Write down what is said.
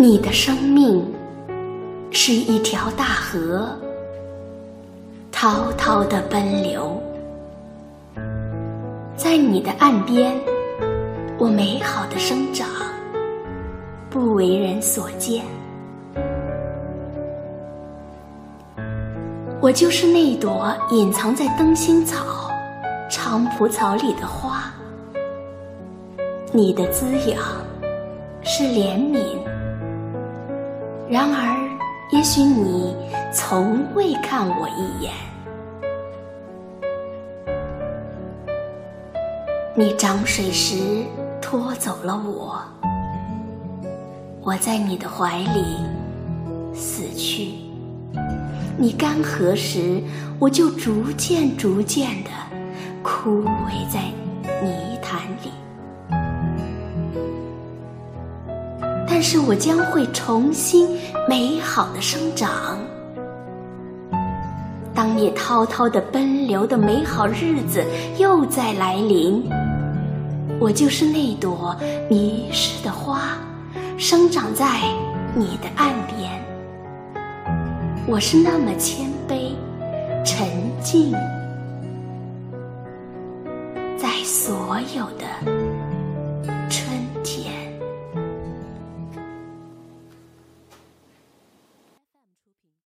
你的生命是一条大河，滔滔的奔流，在你的岸边，我美好的生长，不为人所见。我就是那朵隐藏在灯芯草、菖蒲草里的花。你的滋养是怜悯，然而，也许你从未看我一眼。你涨水时拖走了我，我在你的怀里死去。你干涸时，我就逐渐逐渐地枯萎在泥潭里。但是我将会重新美好的生长。当你滔滔的奔流的美好日子又再来临，我就是那朵迷失的花，生长在你的岸边。我是那么谦卑、沉静，在所有的。